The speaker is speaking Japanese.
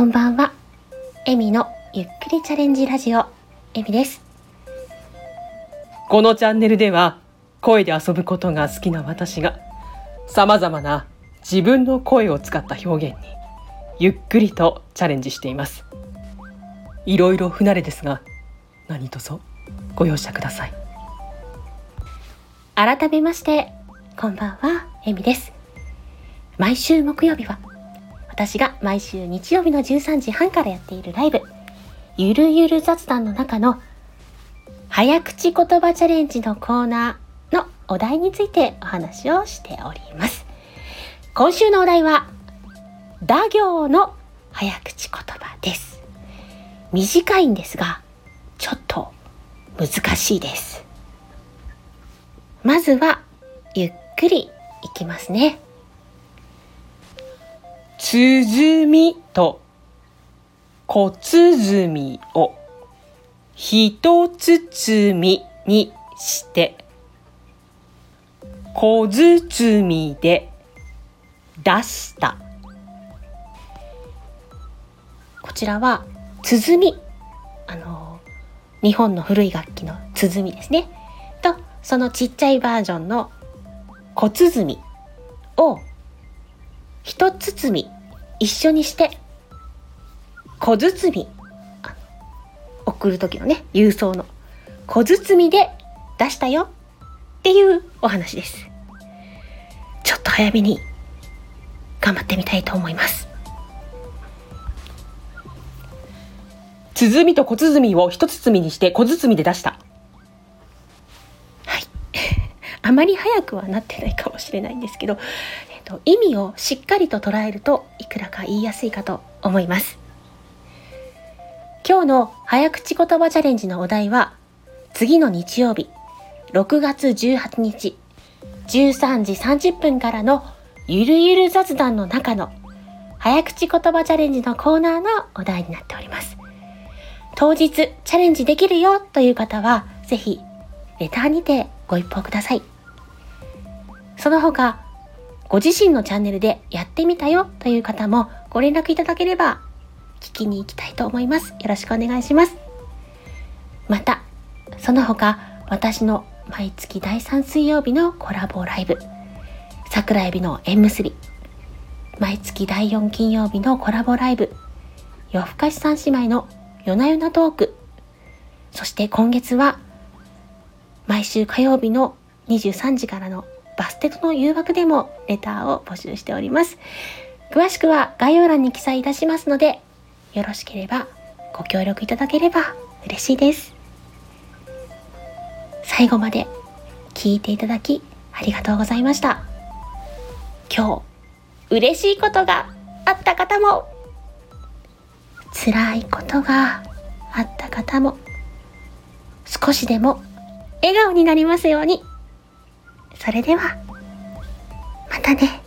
こんばんは。エミのゆっくりチャレンジラジオ、エミです。このチャンネルでは声で遊ぶことが好きな私が様々な自分の声を使った表現にゆっくりとチャレンジしていますいろいろ不慣れですが何卒ご容赦ください改めまして、こんばんは、エミです。毎週木曜日は、私が毎週日曜日の13時半からやっているライブ、ゆるゆる雑談の中の、早口言葉チャレンジのコーナーのお題についてお話をしております。今週のお題は、打行の早口言葉です。短いんですが、ちょっと難しいです。まずは、ゆっくりいきますね。鼓みと小鼓を一包みにして小包で出したこちらは、鼓。あの、日本の古い楽器の鼓ですね。と、そのちっちゃいバージョンの小鼓を一包み一緒にして小包み送る時のね郵送の小包みで出したよっていうお話です。ちょっと早めに頑張ってみたいと思います。鼓と小鼓を一包みにして小包で出した。はい。あまり早くはなってないかもしれないんですけど、と、意味をしっかりと捉えるといくらか言いやすいかと思います。今日の早口言葉チャレンジのお題は、次の日曜日、6月18日、13時30分からのゆるゆる雑談の中の早口言葉チャレンジのコーナーのお題になっております。当日チャレンジできるよという方は、ぜひレターにてご一報ください。その他、ご自身のチャンネルでやってみたよという方もご連絡いただければ聞きに行きたいと思います。よろしくお願いします。また、その他、私の毎月第3水曜日のコラボライブ、桜エビの縁結び、毎月第4金曜日のコラボライブ、夜更かし三姉妹の夜な夜なトーク、そして今月は毎週火曜日の23時からのバステとの誘惑でもレターを募集しております。詳しくは概要欄に記載いたしますので、よろしければご協力いただければ嬉しいです。最後まで聞いていただきありがとうございました。今日、嬉しいことがあった方も、辛いことがあった方も、少しでも笑顔になりますように。それでは、またね。